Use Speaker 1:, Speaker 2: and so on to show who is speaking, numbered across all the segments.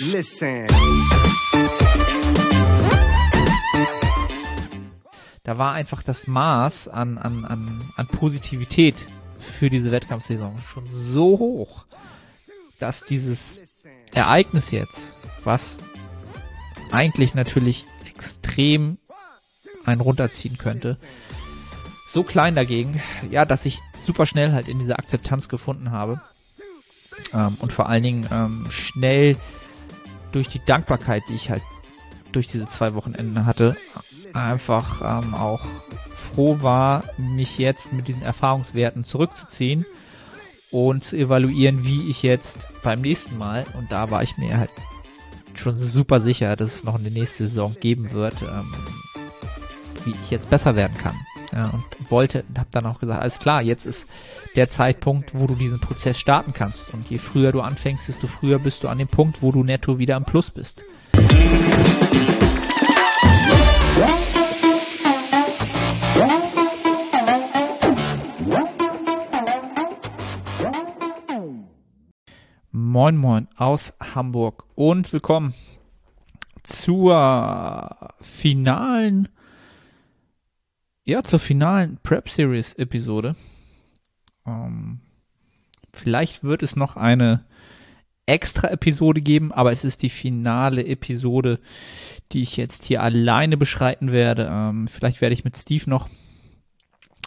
Speaker 1: Listen.
Speaker 2: Da war einfach das Maß an, an, an, an Positivität für diese Wettkampfsaison schon so hoch, dass dieses Ereignis jetzt, was eigentlich natürlich extrem einen runterziehen könnte, so klein dagegen, ja, dass ich super schnell halt in diese Akzeptanz gefunden habe ähm, und vor allen Dingen ähm, schnell durch die Dankbarkeit, die ich halt durch diese zwei Wochenenden hatte, einfach ähm, auch froh war, mich jetzt mit diesen Erfahrungswerten zurückzuziehen und zu evaluieren, wie ich jetzt beim nächsten Mal, und da war ich mir halt schon super sicher, dass es noch eine nächste Saison geben wird, ähm, wie ich jetzt besser werden kann. Ja, und wollte, habe dann auch gesagt, alles klar, jetzt ist der Zeitpunkt, wo du diesen Prozess starten kannst. Und je früher du anfängst, desto früher bist du an dem Punkt, wo du netto wieder im Plus bist. Moin Moin aus Hamburg und willkommen zur finalen, ja, zur finalen Prep Series Episode. Ähm, vielleicht wird es noch eine extra Episode geben, aber es ist die finale Episode, die ich jetzt hier alleine beschreiten werde. Ähm, vielleicht werde ich mit Steve noch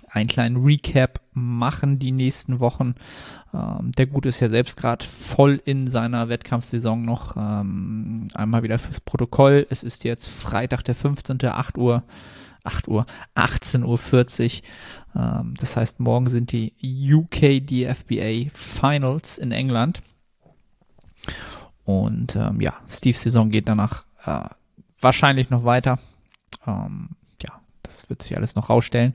Speaker 2: einen kleinen Recap machen die nächsten Wochen. Ähm, der Gute ist ja selbst gerade voll in seiner Wettkampfsaison noch. Ähm, einmal wieder fürs Protokoll. Es ist jetzt Freitag, der 15. 8 Uhr. 8 Uhr, 18.40 Uhr. Ähm, das heißt, morgen sind die UK DFBA Finals in England. Und ähm, ja, Steves Saison geht danach äh, wahrscheinlich noch weiter. Ähm, das wird sich alles noch rausstellen.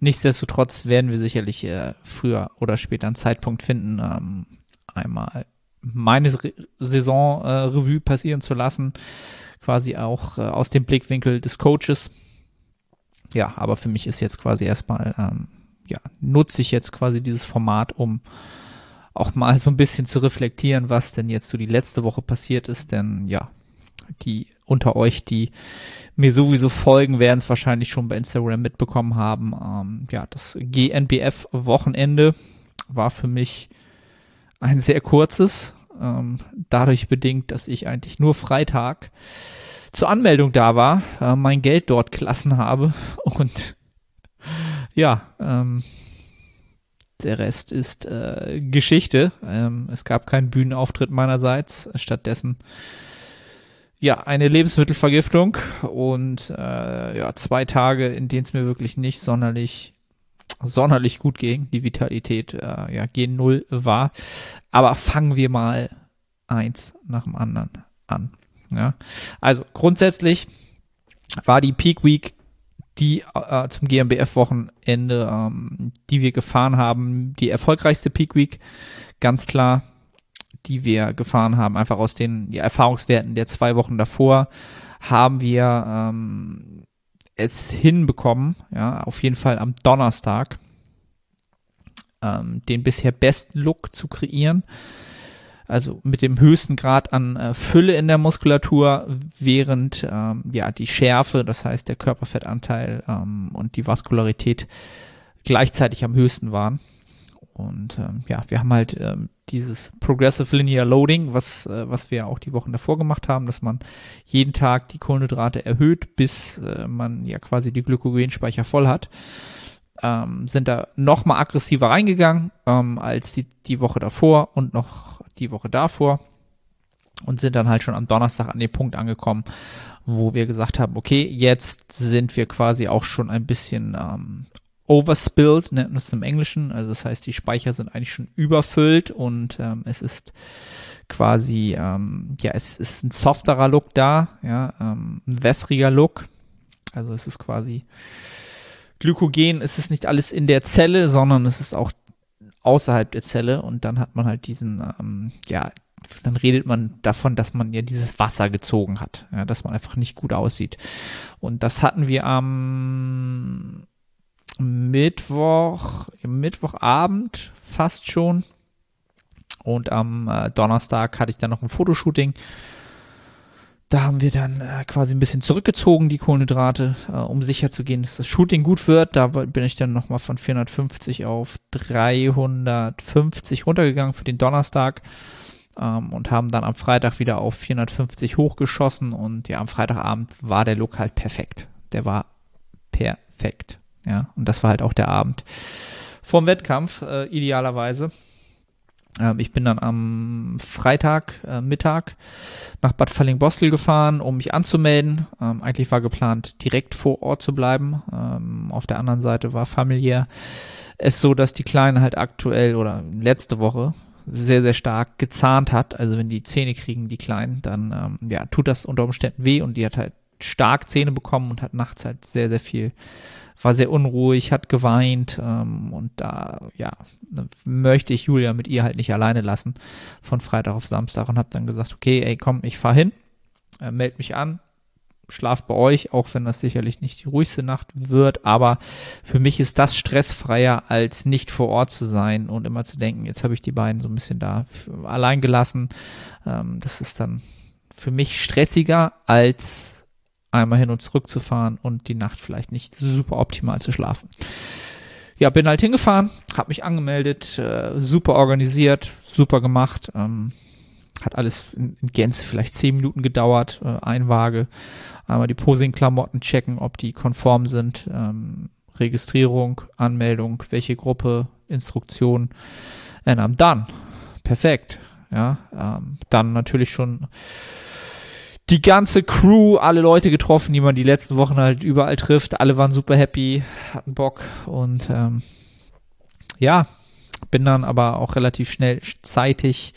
Speaker 2: Nichtsdestotrotz werden wir sicherlich äh, früher oder später einen Zeitpunkt finden, ähm, einmal meine Re Saison-Revue äh, passieren zu lassen. Quasi auch äh, aus dem Blickwinkel des Coaches. Ja, aber für mich ist jetzt quasi erstmal, ähm, ja, nutze ich jetzt quasi dieses Format, um auch mal so ein bisschen zu reflektieren, was denn jetzt so die letzte Woche passiert ist. Denn ja, die unter euch, die mir sowieso folgen, werden es wahrscheinlich schon bei Instagram mitbekommen haben. Ähm, ja, das GNBF-Wochenende war für mich ein sehr kurzes, ähm, dadurch bedingt, dass ich eigentlich nur Freitag zur Anmeldung da war, äh, mein Geld dort gelassen habe und ja, ähm, der Rest ist äh, Geschichte. Ähm, es gab keinen Bühnenauftritt meinerseits. Stattdessen ja, eine Lebensmittelvergiftung und äh, ja, zwei Tage, in denen es mir wirklich nicht sonderlich sonderlich gut ging. Die Vitalität äh, ja gen null war. Aber fangen wir mal eins nach dem anderen an. Ja, also grundsätzlich war die Peak Week die äh, zum GmbF-Wochenende, ähm, die wir gefahren haben, die erfolgreichste Peak Week. Ganz klar die wir gefahren haben, einfach aus den ja, Erfahrungswerten der zwei Wochen davor, haben wir ähm, es hinbekommen, ja, auf jeden Fall am Donnerstag, ähm, den bisher besten Look zu kreieren. Also mit dem höchsten Grad an äh, Fülle in der Muskulatur, während ähm, ja die Schärfe, das heißt der Körperfettanteil ähm, und die Vaskularität gleichzeitig am höchsten waren. Und ähm, ja, wir haben halt ähm, dieses Progressive Linear Loading, was, äh, was wir auch die Wochen davor gemacht haben, dass man jeden Tag die Kohlenhydrate erhöht, bis äh, man ja quasi die Glykogenspeicher voll hat. Ähm, sind da noch mal aggressiver reingegangen ähm, als die, die Woche davor und noch die Woche davor und sind dann halt schon am Donnerstag an den Punkt angekommen, wo wir gesagt haben, okay, jetzt sind wir quasi auch schon ein bisschen ähm, overspilled, nennt man es im Englischen. Also das heißt, die Speicher sind eigentlich schon überfüllt und ähm, es ist quasi, ähm, ja, es ist ein softerer Look da, ja, ähm, ein wässriger Look. Also es ist quasi Glykogen, es ist nicht alles in der Zelle, sondern es ist auch außerhalb der Zelle und dann hat man halt diesen, ähm, ja, dann redet man davon, dass man ja dieses Wasser gezogen hat, ja, dass man einfach nicht gut aussieht. Und das hatten wir am Mittwoch, Mittwochabend fast schon. Und am äh, Donnerstag hatte ich dann noch ein Fotoshooting da haben wir dann äh, quasi ein bisschen zurückgezogen, die Kohlenhydrate, äh, um sicher zu gehen, dass das Shooting gut wird. Da bin ich dann nochmal von 450 auf 350 runtergegangen für den Donnerstag ähm, und haben dann am Freitag wieder auf 450 hochgeschossen und ja, am Freitagabend war der Look halt perfekt. Der war perfekt. Ja, und das war halt auch der Abend vorm Wettkampf, äh, idealerweise. Ähm, ich bin dann am Freitag äh, Mittag nach Bad Falling-Bostel gefahren, um mich anzumelden. Ähm, eigentlich war geplant, direkt vor Ort zu bleiben. Ähm, auf der anderen Seite war familiär es so, dass die Kleine halt aktuell oder letzte Woche sehr, sehr stark gezahnt hat. Also wenn die Zähne kriegen, die Kleinen, dann ähm, ja, tut das unter Umständen weh und die hat halt stark Zähne bekommen und hat nachts halt sehr, sehr viel, war sehr unruhig, hat geweint ähm, und da, ja, möchte ich Julia mit ihr halt nicht alleine lassen von Freitag auf Samstag und habe dann gesagt, okay, ey, komm, ich fahr hin, äh, meld mich an, schlaf bei euch, auch wenn das sicherlich nicht die ruhigste Nacht wird, aber für mich ist das stressfreier, als nicht vor Ort zu sein und immer zu denken, jetzt habe ich die beiden so ein bisschen da allein gelassen. Ähm, das ist dann für mich stressiger, als einmal hin und zurück zu fahren und die Nacht vielleicht nicht super optimal zu schlafen. Ja, bin halt hingefahren, habe mich angemeldet, äh, super organisiert, super gemacht. Ähm, hat alles in, Gänze vielleicht zehn Minuten gedauert, äh, Einwaage, einmal die Posing-Klamotten checken, ob die konform sind, ähm, Registrierung, Anmeldung, welche Gruppe, Instruktion, und ähm, dann, perfekt, ja, ähm, dann natürlich schon die ganze Crew, alle Leute getroffen, die man die letzten Wochen halt überall trifft. Alle waren super happy, hatten Bock und ähm, ja, bin dann aber auch relativ schnell zeitig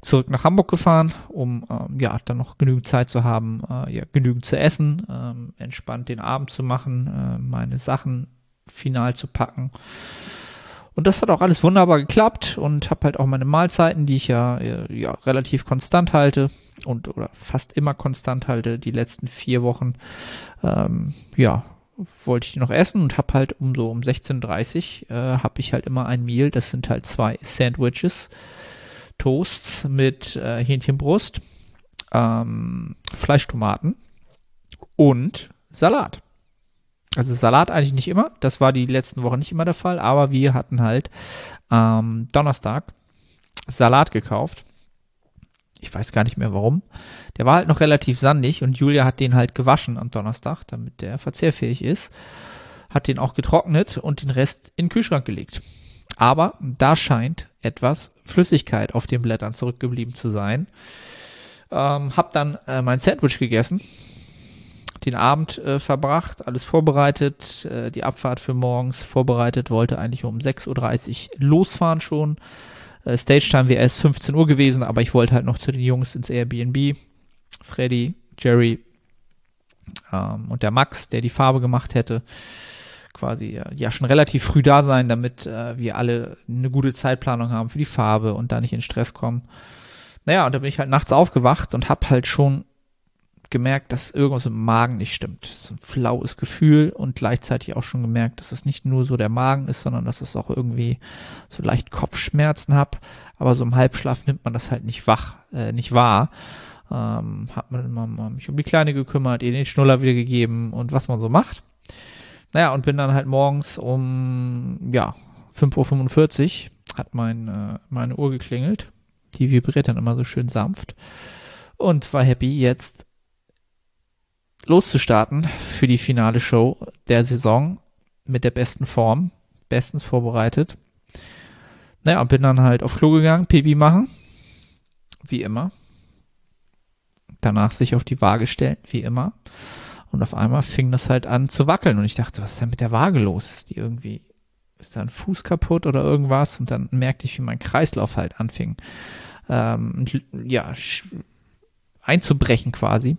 Speaker 2: zurück nach Hamburg gefahren, um ähm, ja dann noch genügend Zeit zu haben, äh, ja, genügend zu essen, ähm, entspannt den Abend zu machen, äh, meine Sachen final zu packen. Und das hat auch alles wunderbar geklappt und habe halt auch meine Mahlzeiten, die ich ja, äh, ja relativ konstant halte und oder fast immer konstant halte, die letzten vier Wochen, ähm, ja, wollte ich noch essen und habe halt um so um 16.30 Uhr äh, habe ich halt immer ein Meal, das sind halt zwei Sandwiches, Toasts mit äh, Hähnchenbrust, ähm, Fleischtomaten und Salat. Also Salat eigentlich nicht immer. Das war die letzten Wochen nicht immer der Fall, aber wir hatten halt ähm, Donnerstag Salat gekauft. Ich weiß gar nicht mehr warum. Der war halt noch relativ sandig und Julia hat den halt gewaschen am Donnerstag, damit der verzehrfähig ist. Hat den auch getrocknet und den Rest in den Kühlschrank gelegt. Aber da scheint etwas Flüssigkeit auf den Blättern zurückgeblieben zu sein. Ähm, hab dann äh, mein Sandwich gegessen, den Abend äh, verbracht, alles vorbereitet, äh, die Abfahrt für morgens vorbereitet, wollte eigentlich um 6.30 Uhr losfahren schon. Äh, Stage Time wäre erst 15 Uhr gewesen, aber ich wollte halt noch zu den Jungs ins Airbnb. Freddy, Jerry ähm, und der Max, der die Farbe gemacht hätte quasi äh, ja schon relativ früh da sein, damit äh, wir alle eine gute Zeitplanung haben für die Farbe und da nicht in Stress kommen. Naja, und da bin ich halt nachts aufgewacht und habe halt schon gemerkt, dass irgendwas im Magen nicht stimmt. Das ist ein flaues Gefühl und gleichzeitig auch schon gemerkt, dass es nicht nur so der Magen ist, sondern dass es auch irgendwie so leicht Kopfschmerzen hab. Aber so im Halbschlaf nimmt man das halt nicht wach, äh, nicht wahr. Ähm, hat man immer mal mich um die Kleine gekümmert, ihr den Schnuller wieder gegeben und was man so macht. Naja, und bin dann halt morgens um, ja, 5.45 Uhr hat mein, äh, meine Uhr geklingelt. Die vibriert dann immer so schön sanft. Und war happy, jetzt loszustarten für die finale Show der Saison mit der besten Form, bestens vorbereitet. Naja, bin dann halt auf Klo gegangen, Pipi machen, wie immer. Danach sich auf die Waage stellen, wie immer. Und auf einmal fing das halt an zu wackeln. Und ich dachte, was ist denn mit der Waage los? Ist die irgendwie, ist da ein Fuß kaputt oder irgendwas? Und dann merkte ich, wie mein Kreislauf halt anfing, ähm, ja, einzubrechen quasi.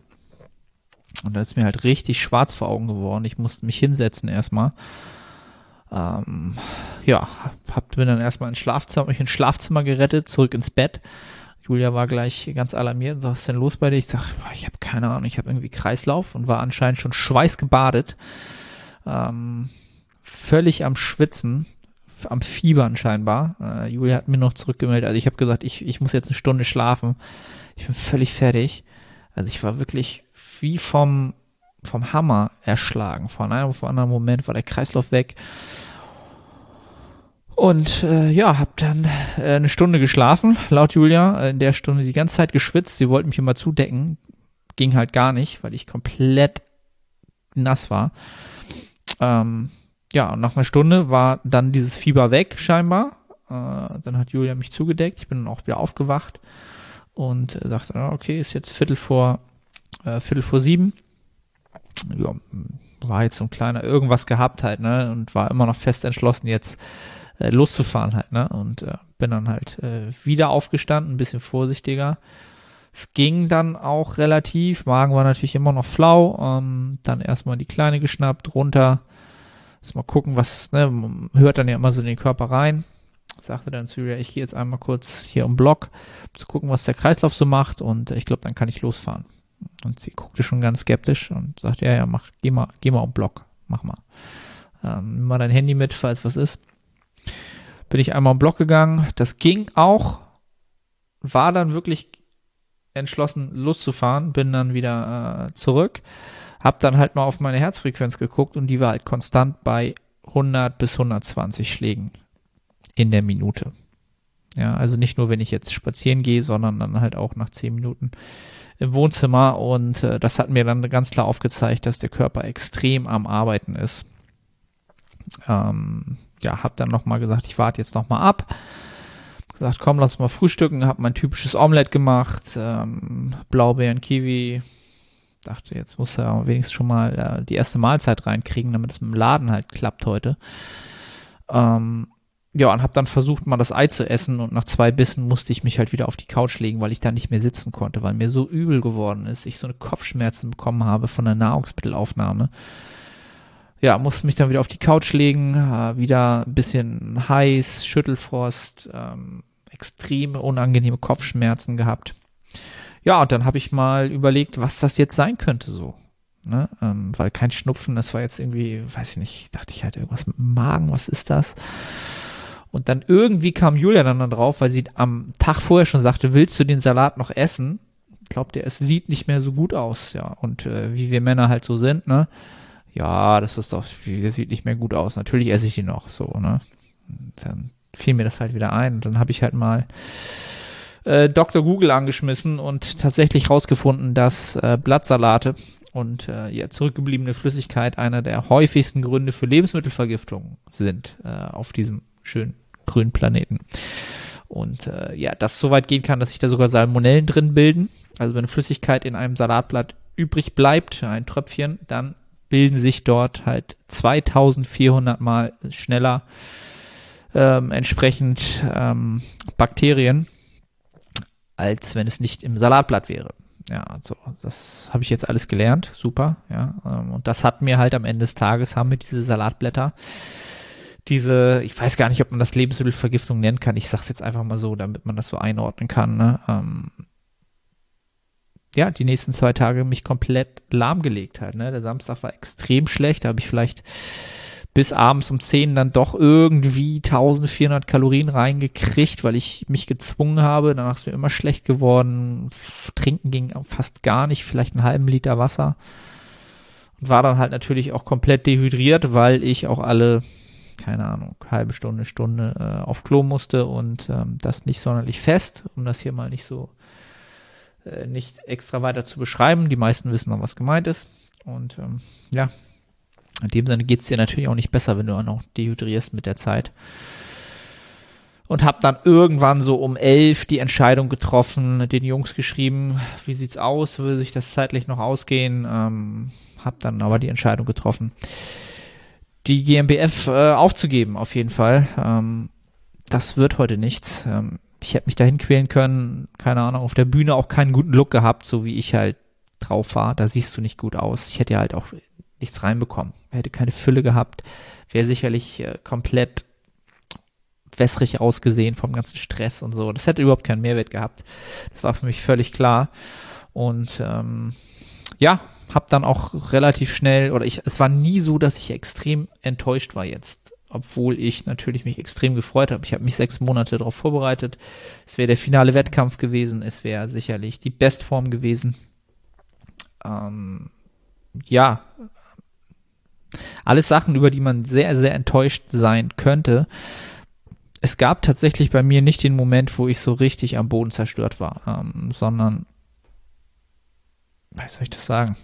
Speaker 2: Und dann ist mir halt richtig schwarz vor Augen geworden. Ich musste mich hinsetzen erstmal. Ähm, ja, hab, bin dann erstmal ins Schlafzimmer, mich ins Schlafzimmer gerettet, zurück ins Bett Julia war gleich ganz alarmiert und sagt, was ist denn los bei dir? Ich sag, ich habe keine Ahnung, ich habe irgendwie Kreislauf und war anscheinend schon schweißgebadet. Ähm, völlig am Schwitzen, am Fiebern scheinbar. Äh, Julia hat mir noch zurückgemeldet. Also ich habe gesagt, ich, ich muss jetzt eine Stunde schlafen. Ich bin völlig fertig. Also ich war wirklich wie vom, vom Hammer erschlagen. Von einem auf anderen Moment war der Kreislauf weg. Und äh, ja, hab dann äh, eine Stunde geschlafen, laut Julia. In der Stunde die ganze Zeit geschwitzt. Sie wollten mich immer zudecken. Ging halt gar nicht, weil ich komplett nass war. Ähm, ja, und nach einer Stunde war dann dieses Fieber weg, scheinbar. Äh, dann hat Julia mich zugedeckt. Ich bin dann auch wieder aufgewacht und äh, sagte, okay, ist jetzt Viertel vor, äh, Viertel vor sieben. Ja, war jetzt so ein kleiner irgendwas gehabt halt, ne? Und war immer noch fest entschlossen, jetzt äh, loszufahren halt, ne? Und äh, bin dann halt äh, wieder aufgestanden, ein bisschen vorsichtiger. Es ging dann auch relativ, Magen war natürlich immer noch flau, ähm, dann erstmal die Kleine geschnappt, runter, mal gucken, was, ne, hört dann ja immer so in den Körper rein, sagte dann zu ihr, ich gehe jetzt einmal kurz hier um Block, um zu gucken, was der Kreislauf so macht und ich glaube, dann kann ich losfahren. Und sie guckte schon ganz skeptisch und sagte, ja, ja, mach, geh mal, geh mal um Block, mach mal. Ähm, nimm mal dein Handy mit, falls was ist. Bin ich einmal um Block gegangen, das ging auch, war dann wirklich entschlossen loszufahren, bin dann wieder äh, zurück, hab dann halt mal auf meine Herzfrequenz geguckt und die war halt konstant bei 100 bis 120 Schlägen in der Minute. Ja, also nicht nur, wenn ich jetzt spazieren gehe, sondern dann halt auch nach 10 Minuten im Wohnzimmer und äh, das hat mir dann ganz klar aufgezeigt, dass der Körper extrem am Arbeiten ist. Ähm, ja, hab dann nochmal gesagt, ich warte jetzt nochmal ab gesagt, komm, lass mal frühstücken, habe mein typisches Omelett gemacht, ähm, Blaubeeren, Kiwi. Dachte, jetzt muss er wenigstens schon mal äh, die erste Mahlzeit reinkriegen, damit es mit dem Laden halt klappt heute. Ähm, ja, und habe dann versucht, mal das Ei zu essen und nach zwei Bissen musste ich mich halt wieder auf die Couch legen, weil ich da nicht mehr sitzen konnte, weil mir so übel geworden ist, ich so eine Kopfschmerzen bekommen habe von der Nahrungsmittelaufnahme. Ja, musste mich dann wieder auf die Couch legen, äh, wieder ein bisschen heiß, Schüttelfrost, ähm, extreme unangenehme Kopfschmerzen gehabt. Ja, und dann habe ich mal überlegt, was das jetzt sein könnte so. Ne? Ähm, weil kein Schnupfen, das war jetzt irgendwie, weiß ich nicht, dachte ich halt irgendwas mit dem Magen, was ist das? Und dann irgendwie kam Julia dann, drauf, weil sie am Tag vorher schon sagte, willst du den Salat noch essen? Glaubt ihr, es sieht nicht mehr so gut aus, ja. Und äh, wie wir Männer halt so sind, ne? Ja, das ist doch, das sieht nicht mehr gut aus. Natürlich esse ich ihn noch, so, ne? dann fiel mir das halt wieder ein. Und dann habe ich halt mal äh, Dr. Google angeschmissen und tatsächlich rausgefunden, dass äh, Blattsalate und äh, ja, zurückgebliebene Flüssigkeit einer der häufigsten Gründe für Lebensmittelvergiftung sind äh, auf diesem schönen grünen Planeten. Und äh, ja, das so weit gehen kann, dass sich da sogar Salmonellen drin bilden. Also wenn Flüssigkeit in einem Salatblatt übrig bleibt, ein Tröpfchen, dann bilden sich dort halt 2400 mal schneller ähm, entsprechend ähm, Bakterien, als wenn es nicht im Salatblatt wäre. Ja, also das habe ich jetzt alles gelernt, super, ja. Ähm, und das hat mir halt am Ende des Tages, haben wir diese Salatblätter, diese, ich weiß gar nicht, ob man das Lebensmittelvergiftung nennen kann, ich sage es jetzt einfach mal so, damit man das so einordnen kann, ne? Ähm, ja, die nächsten zwei Tage mich komplett lahmgelegt halt. Ne? Der Samstag war extrem schlecht, da habe ich vielleicht bis abends um 10 dann doch irgendwie 1400 Kalorien reingekriegt, weil ich mich gezwungen habe. Danach ist mir immer schlecht geworden. Trinken ging fast gar nicht, vielleicht einen halben Liter Wasser. Und war dann halt natürlich auch komplett dehydriert, weil ich auch alle, keine Ahnung, halbe Stunde, Stunde äh, auf Klo musste und ähm, das nicht sonderlich fest, um das hier mal nicht so äh, nicht extra weiter zu beschreiben. Die meisten wissen noch, was gemeint ist. Und ähm, ja, in dem Sinne geht es dir natürlich auch nicht besser, wenn du auch noch dehydrierst mit der Zeit. Und habe dann irgendwann so um elf die Entscheidung getroffen, den Jungs geschrieben, wie sieht's aus, will sich das zeitlich noch ausgehen. Ähm, habe dann aber die Entscheidung getroffen, die GmbF äh, aufzugeben, auf jeden Fall. Ähm, das wird heute nichts. Ähm, ich hätte mich dahin quälen können, keine Ahnung, auf der Bühne auch keinen guten Look gehabt, so wie ich halt drauf war. Da siehst du nicht gut aus. Ich hätte ja halt auch nichts reinbekommen. Hätte keine Fülle gehabt, wäre sicherlich äh, komplett wässrig ausgesehen vom ganzen Stress und so. Das hätte überhaupt keinen Mehrwert gehabt. Das war für mich völlig klar. Und ähm, ja, habe dann auch relativ schnell, oder ich, es war nie so, dass ich extrem enttäuscht war jetzt, obwohl ich natürlich mich extrem gefreut habe. Ich habe mich sechs Monate darauf vorbereitet. Es wäre der finale Wettkampf gewesen. Es wäre sicherlich die Bestform gewesen Ähm, ja, alles Sachen, über die man sehr, sehr enttäuscht sein könnte. Es gab tatsächlich bei mir nicht den Moment, wo ich so richtig am Boden zerstört war, ähm, sondern, wie soll ich das sagen?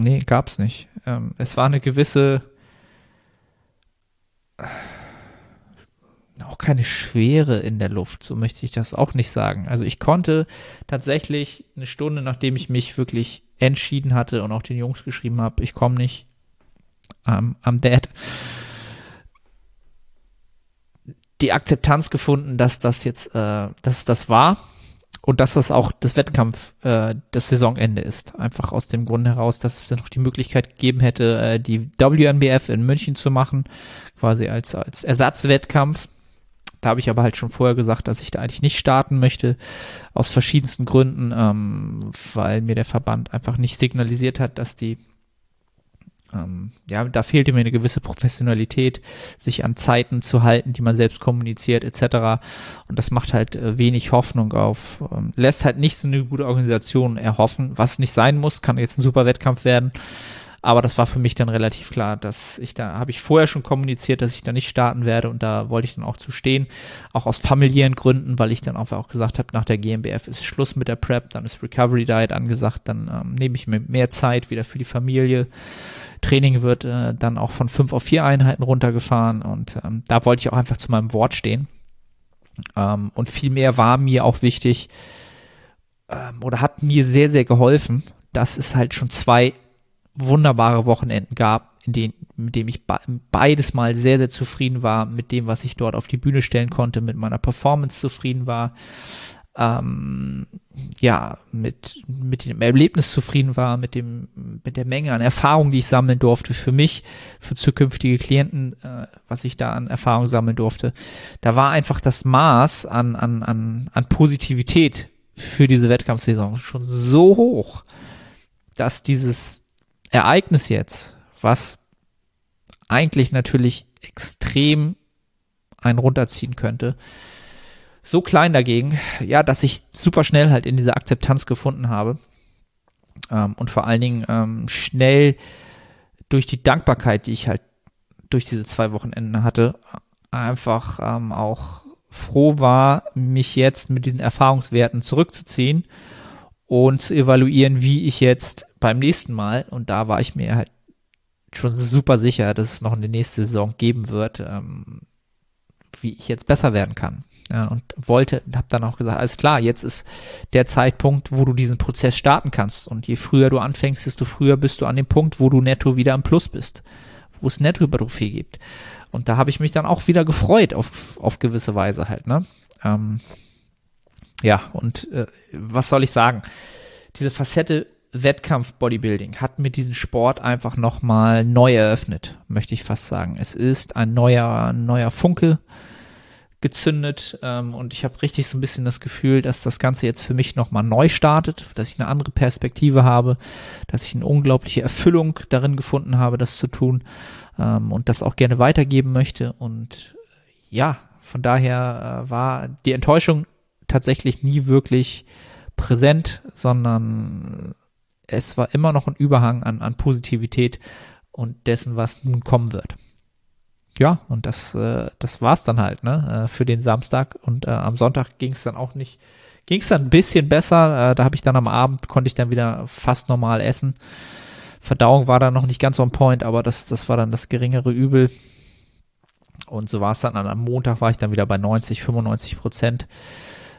Speaker 2: Nee, gab's nicht. Ähm, es war eine gewisse, auch keine Schwere in der Luft, so möchte ich das auch nicht sagen. Also ich konnte tatsächlich eine Stunde, nachdem ich mich wirklich entschieden hatte und auch den Jungs geschrieben habe, ich komme nicht am Dad, die Akzeptanz gefunden, dass das jetzt, äh, dass das war und dass das auch das Wettkampf, äh, das Saisonende ist. Einfach aus dem Grund heraus, dass es dann noch die Möglichkeit gegeben hätte, äh, die WNBF in München zu machen, quasi als, als Ersatzwettkampf. Da habe ich aber halt schon vorher gesagt, dass ich da eigentlich nicht starten möchte, aus verschiedensten Gründen, ähm, weil mir der Verband einfach nicht signalisiert hat, dass die ähm, ja, da fehlte mir eine gewisse Professionalität, sich an Zeiten zu halten, die man selbst kommuniziert, etc. Und das macht halt äh, wenig Hoffnung auf, ähm, lässt halt nicht so eine gute Organisation erhoffen, was nicht sein muss, kann jetzt ein super Wettkampf werden. Aber das war für mich dann relativ klar, dass ich da, habe ich vorher schon kommuniziert, dass ich da nicht starten werde und da wollte ich dann auch zu stehen. Auch aus familiären Gründen, weil ich dann auch, gesagt habe, nach der GmbF ist Schluss mit der Prep, dann ist Recovery Diet angesagt, dann ähm, nehme ich mir mehr Zeit wieder für die Familie. Training wird äh, dann auch von fünf auf vier Einheiten runtergefahren und ähm, da wollte ich auch einfach zu meinem Wort stehen. Ähm, und viel mehr war mir auch wichtig ähm, oder hat mir sehr, sehr geholfen, dass es halt schon zwei wunderbare Wochenenden gab, in denen, mit dem ich beides mal sehr, sehr zufrieden war, mit dem, was ich dort auf die Bühne stellen konnte, mit meiner Performance zufrieden war, ähm, ja, mit, mit dem Erlebnis zufrieden war, mit dem, mit der Menge an Erfahrung, die ich sammeln durfte für mich, für zukünftige Klienten, äh, was ich da an Erfahrung sammeln durfte. Da war einfach das Maß an, an, an, an Positivität für diese Wettkampfsaison schon so hoch, dass dieses Ereignis jetzt, was eigentlich natürlich extrem einen runterziehen könnte, so klein dagegen, ja, dass ich super schnell halt in diese Akzeptanz gefunden habe ähm, und vor allen Dingen ähm, schnell durch die Dankbarkeit, die ich halt durch diese zwei Wochenenden hatte, einfach ähm, auch froh war, mich jetzt mit diesen Erfahrungswerten zurückzuziehen und zu evaluieren, wie ich jetzt beim nächsten Mal, und da war ich mir halt schon super sicher, dass es noch eine nächste Saison geben wird, ähm, wie ich jetzt besser werden kann. Ja, und wollte, habe dann auch gesagt, alles klar, jetzt ist der Zeitpunkt, wo du diesen Prozess starten kannst. Und je früher du anfängst, desto früher bist du an dem Punkt, wo du netto wieder am Plus bist, wo es netto Trophäe gibt. Und da habe ich mich dann auch wieder gefreut auf, auf gewisse Weise halt, ne? Ähm, ja, und äh, was soll ich sagen? Diese Facette Wettkampf-Bodybuilding hat mir diesen Sport einfach nochmal neu eröffnet, möchte ich fast sagen. Es ist ein neuer, neuer Funke gezündet ähm, und ich habe richtig so ein bisschen das Gefühl, dass das Ganze jetzt für mich nochmal neu startet, dass ich eine andere Perspektive habe, dass ich eine unglaubliche Erfüllung darin gefunden habe, das zu tun ähm, und das auch gerne weitergeben möchte. Und ja, von daher äh, war die Enttäuschung tatsächlich nie wirklich präsent, sondern es war immer noch ein Überhang an, an Positivität und dessen, was nun kommen wird. Ja, und das, äh, das war's dann halt, ne, äh, für den Samstag. Und äh, am Sonntag ging es dann auch nicht, ging es dann ein bisschen besser. Äh, da habe ich dann am Abend, konnte ich dann wieder fast normal essen. Verdauung war dann noch nicht ganz on point, aber das, das war dann das geringere Übel. Und so war es dann. Am Montag war ich dann wieder bei 90, 95 Prozent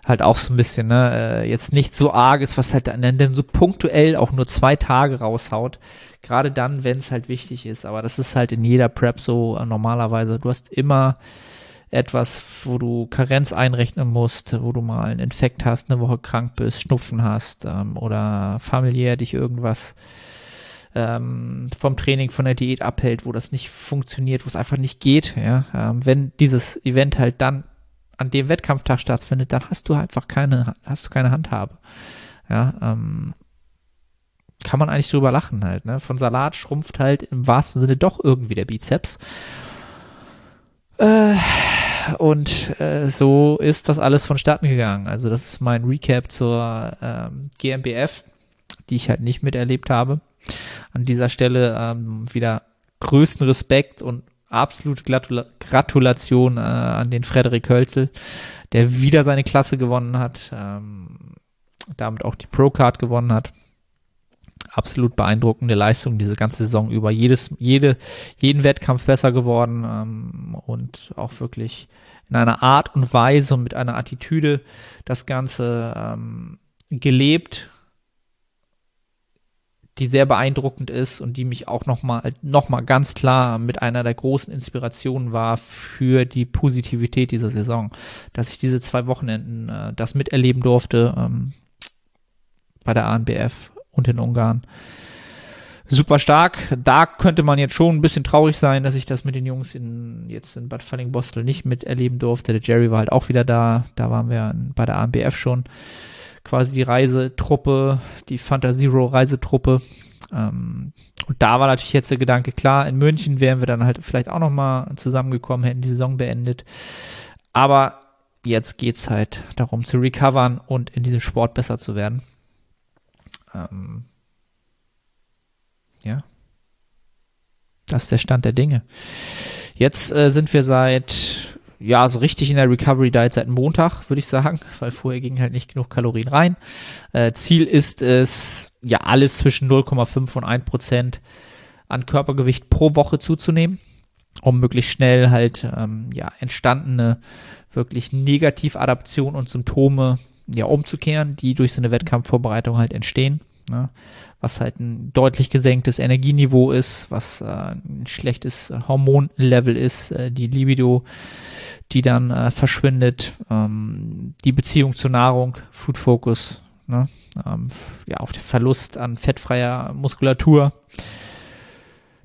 Speaker 2: halt auch so ein bisschen, ne, äh, jetzt nicht so arg ist, was halt dann so punktuell auch nur zwei Tage raushaut. Gerade dann, wenn es halt wichtig ist. Aber das ist halt in jeder Prep so äh, normalerweise. Du hast immer etwas, wo du Karenz einrechnen musst, wo du mal einen Infekt hast, eine Woche krank bist, Schnupfen hast ähm, oder familiär dich irgendwas ähm, vom Training, von der Diät abhält, wo das nicht funktioniert, wo es einfach nicht geht. Ja? Ähm, wenn dieses Event halt dann an dem Wettkampftag stattfindet, dann hast du einfach keine, hast du keine Handhabe. Ja, ähm, kann man eigentlich drüber lachen halt, ne? Von Salat schrumpft halt im wahrsten Sinne doch irgendwie der Bizeps. Äh, und äh, so ist das alles vonstatten gegangen. Also das ist mein Recap zur ähm, GmbF, die ich halt nicht miterlebt habe. An dieser Stelle ähm, wieder größten Respekt und absolute Gratula Gratulation äh, an den Frederik Hölzel, der wieder seine Klasse gewonnen hat, ähm, damit auch die Pro-Card gewonnen hat. Absolut beeindruckende Leistung diese ganze Saison über. Jedes, jede, jeden Wettkampf besser geworden ähm, und auch wirklich in einer Art und Weise und mit einer Attitüde das Ganze ähm, gelebt die sehr beeindruckend ist und die mich auch nochmal noch mal ganz klar mit einer der großen Inspirationen war für die Positivität dieser Saison, dass ich diese zwei Wochenenden äh, das miterleben durfte ähm, bei der ANBF und in Ungarn. Super stark. Da könnte man jetzt schon ein bisschen traurig sein, dass ich das mit den Jungs in, jetzt in Bad Falling-Bostel nicht miterleben durfte. Der Jerry war halt auch wieder da. Da waren wir bei der ANBF schon quasi die Reisetruppe, die Fanta Zero Reisetruppe. Ähm, und da war natürlich jetzt der Gedanke klar, in München wären wir dann halt vielleicht auch nochmal zusammengekommen, hätten die Saison beendet. Aber jetzt geht es halt darum zu recovern und in diesem Sport besser zu werden. Ähm, ja. Das ist der Stand der Dinge. Jetzt äh, sind wir seit ja, so richtig in der Recovery Diet seit Montag, würde ich sagen, weil vorher ging halt nicht genug Kalorien rein. Äh, Ziel ist es, ja, alles zwischen 0,5 und 1 Prozent an Körpergewicht pro Woche zuzunehmen, um möglichst schnell halt, ähm, ja, entstandene wirklich Negativadaption und Symptome, ja, umzukehren, die durch so eine Wettkampfvorbereitung halt entstehen. Ne? was halt ein deutlich gesenktes Energieniveau ist, was äh, ein schlechtes Hormonlevel ist, äh, die Libido, die dann äh, verschwindet, ähm, die Beziehung zur Nahrung, Food Focus, ne? ähm, ja, auf den Verlust an fettfreier Muskulatur.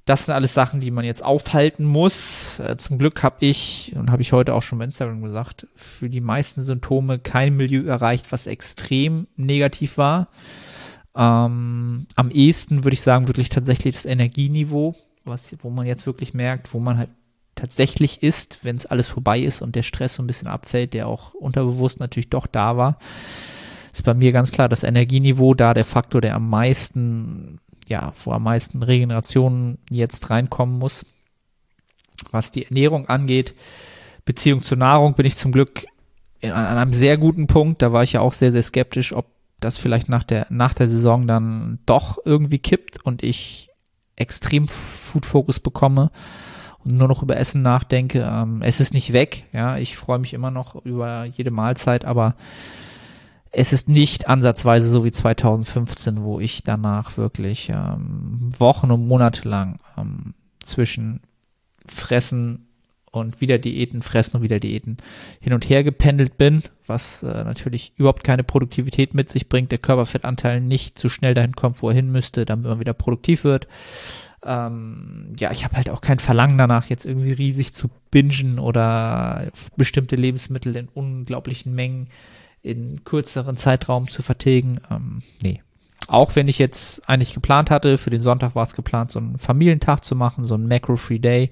Speaker 2: Das sind alles Sachen, die man jetzt aufhalten muss. Äh, zum Glück habe ich, und habe ich heute auch schon bei Instagram gesagt, für die meisten Symptome kein Milieu erreicht, was extrem negativ war. Ähm, am ehesten würde ich sagen, wirklich tatsächlich das Energieniveau, was, wo man jetzt wirklich merkt, wo man halt tatsächlich ist, wenn es alles vorbei ist und der Stress so ein bisschen abfällt, der auch unterbewusst natürlich doch da war, ist bei mir ganz klar das Energieniveau da der Faktor, der am meisten, ja, wo am meisten Regeneration jetzt reinkommen muss. Was die Ernährung angeht, Beziehung zur Nahrung bin ich zum Glück an einem sehr guten Punkt. Da war ich ja auch sehr, sehr skeptisch, ob das vielleicht nach der, nach der Saison dann doch irgendwie kippt und ich extrem Food-Focus bekomme und nur noch über Essen nachdenke. Ähm, es ist nicht weg, ja, ich freue mich immer noch über jede Mahlzeit, aber es ist nicht ansatzweise so wie 2015, wo ich danach wirklich ähm, Wochen und Monate lang ähm, zwischen Fressen und wieder Diäten fressen und wieder Diäten hin und her gependelt bin, was äh, natürlich überhaupt keine Produktivität mit sich bringt, der Körperfettanteil nicht so schnell dahin kommt, wo er hin müsste, damit man wieder produktiv wird. Ähm, ja, ich habe halt auch kein Verlangen danach, jetzt irgendwie riesig zu bingen oder bestimmte Lebensmittel in unglaublichen Mengen in kürzeren Zeitraum zu vertilgen. Ähm, nee. Auch wenn ich jetzt eigentlich geplant hatte, für den Sonntag war es geplant, so einen Familientag zu machen, so einen Macro-Free Day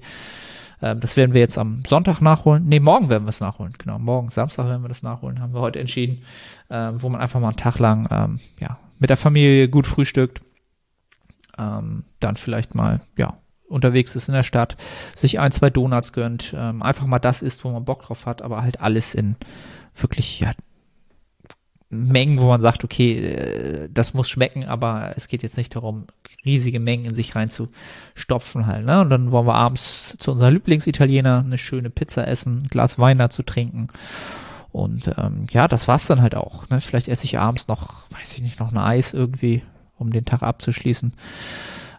Speaker 2: ähm, das werden wir jetzt am Sonntag nachholen. Ne, morgen werden wir es nachholen. Genau, morgen, Samstag werden wir das nachholen, haben wir heute entschieden, ähm, wo man einfach mal einen Tag lang ähm, ja, mit der Familie gut frühstückt. Ähm, dann vielleicht mal, ja, unterwegs ist in der Stadt, sich ein, zwei Donuts gönnt, ähm, einfach mal das isst, wo man Bock drauf hat, aber halt alles in wirklich, ja, Mengen, wo man sagt, okay, äh, das muss schmecken, aber es geht jetzt nicht darum, riesige Mengen in sich reinzustopfen halt. Ne? Und dann wollen wir abends zu unserem Lieblingsitaliener eine schöne Pizza essen, ein Glas Wein dazu trinken. Und ähm, ja, das war's dann halt auch. Ne? Vielleicht esse ich abends noch, weiß ich nicht, noch ein Eis irgendwie, um den Tag abzuschließen.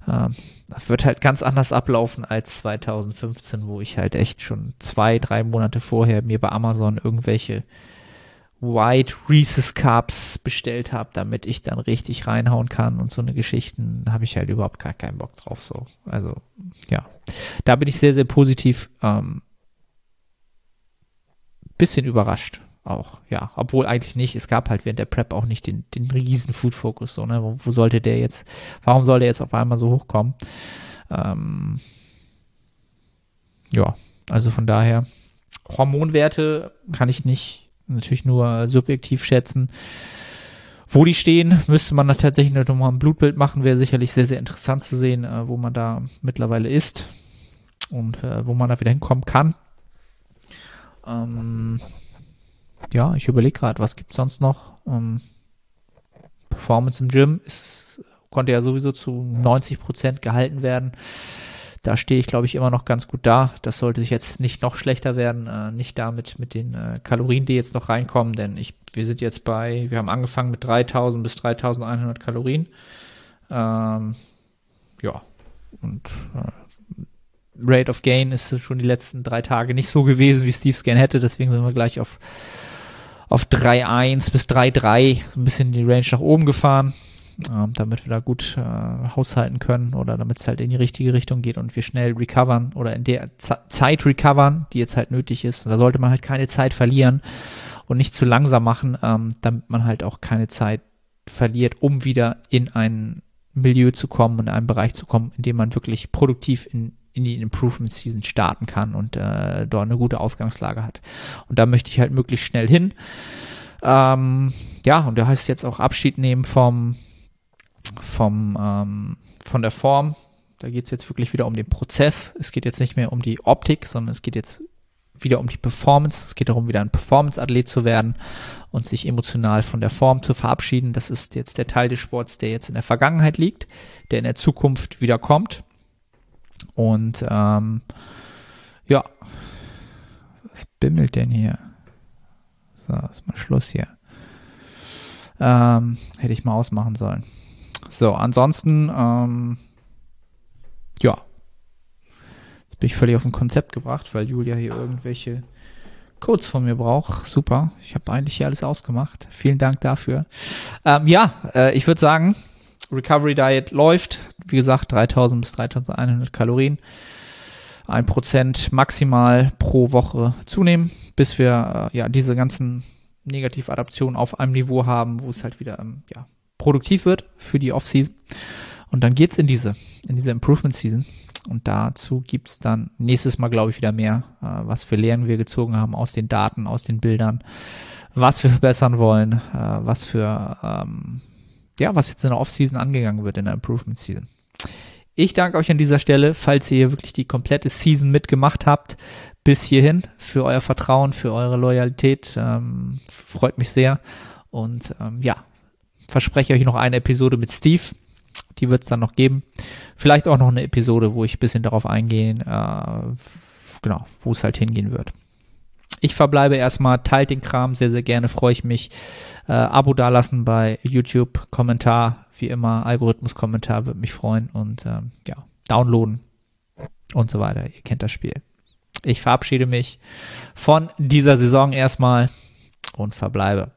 Speaker 2: Ähm, das wird halt ganz anders ablaufen als 2015, wo ich halt echt schon zwei, drei Monate vorher mir bei Amazon irgendwelche White Reese's Cups bestellt habe, damit ich dann richtig reinhauen kann und so eine Geschichten habe ich halt überhaupt gar keinen Bock drauf. So, also ja, da bin ich sehr sehr positiv. Ähm, bisschen überrascht auch, ja, obwohl eigentlich nicht. Es gab halt während der Prep auch nicht den, den riesen Food Focus, so ne, wo, wo sollte der jetzt, warum soll der jetzt auf einmal so hochkommen? Ähm, ja, also von daher Hormonwerte kann ich nicht natürlich nur subjektiv schätzen. Wo die stehen, müsste man da tatsächlich nochmal ein Blutbild machen, wäre sicherlich sehr, sehr interessant zu sehen, äh, wo man da mittlerweile ist und äh, wo man da wieder hinkommen kann. Ähm, ja, ich überlege gerade, was gibt es sonst noch? Ähm, Performance im Gym ist, konnte ja sowieso zu 90 Prozent gehalten werden. Da stehe ich, glaube ich, immer noch ganz gut da. Das sollte sich jetzt nicht noch schlechter werden, äh, nicht damit mit den äh, Kalorien, die jetzt noch reinkommen, denn ich, wir sind jetzt bei, wir haben angefangen mit 3000 bis 3100 Kalorien. Ähm, ja, und äh, Rate of Gain ist schon die letzten drei Tage nicht so gewesen, wie Steve Scan hätte, deswegen sind wir gleich auf auf 3-1 bis 3-3 so ein bisschen die Range nach oben gefahren, äh, damit wir da gut äh, haushalten können oder damit es halt in die richtige Richtung geht und wir schnell recovern oder in der Z Zeit recovern, die jetzt halt nötig ist. Da sollte man halt keine Zeit verlieren und nicht zu langsam machen, ähm, damit man halt auch keine Zeit verliert, um wieder in ein Milieu zu kommen, in einen Bereich zu kommen, in dem man wirklich produktiv in in die Improvement Season starten kann und äh, dort eine gute Ausgangslage hat. Und da möchte ich halt möglichst schnell hin. Ähm, ja, und da heißt jetzt auch Abschied nehmen vom, vom, ähm, von der Form. Da geht es jetzt wirklich wieder um den Prozess. Es geht jetzt nicht mehr um die Optik, sondern es geht jetzt wieder um die Performance. Es geht darum, wieder ein Performance-Athlet zu werden und sich emotional von der Form zu verabschieden. Das ist jetzt der Teil des Sports, der jetzt in der Vergangenheit liegt, der in der Zukunft wieder kommt. Und ähm, ja, was bimmelt denn hier? So, ist mal Schluss hier. Ähm, hätte ich mal ausmachen sollen. So, ansonsten, ähm, ja. Jetzt bin ich völlig aus dem Konzept gebracht, weil Julia hier irgendwelche Codes von mir braucht. Super. Ich habe eigentlich hier alles ausgemacht. Vielen Dank dafür. Ähm, ja, äh, ich würde sagen, Recovery Diet läuft. Wie gesagt, 3000 bis 3100 Kalorien. 1% maximal pro Woche zunehmen, bis wir äh, ja diese ganzen Negativadaptionen auf einem Niveau haben, wo es halt wieder ähm, ja, produktiv wird für die Off-Season. Und dann geht's in diese, in diese Improvement Season. Und dazu gibt's dann nächstes Mal, glaube ich, wieder mehr, äh, was für Lehren wir gezogen haben aus den Daten, aus den Bildern, was wir verbessern wollen, äh, was für ähm, ja, was jetzt in der Offseason angegangen wird, in der Improvement Season. Ich danke euch an dieser Stelle, falls ihr wirklich die komplette Season mitgemacht habt, bis hierhin, für euer Vertrauen, für eure Loyalität. Ähm, freut mich sehr. Und ähm, ja, verspreche euch noch eine Episode mit Steve. Die wird es dann noch geben. Vielleicht auch noch eine Episode, wo ich ein bisschen darauf eingehe, äh, genau, wo es halt hingehen wird. Ich verbleibe erstmal, teilt den Kram sehr, sehr gerne, freue ich mich. Äh, Abo dalassen bei YouTube, Kommentar, wie immer, Algorithmus-Kommentar würde mich freuen und ähm, ja, downloaden und so weiter. Ihr kennt das Spiel. Ich verabschiede mich von dieser Saison erstmal und verbleibe.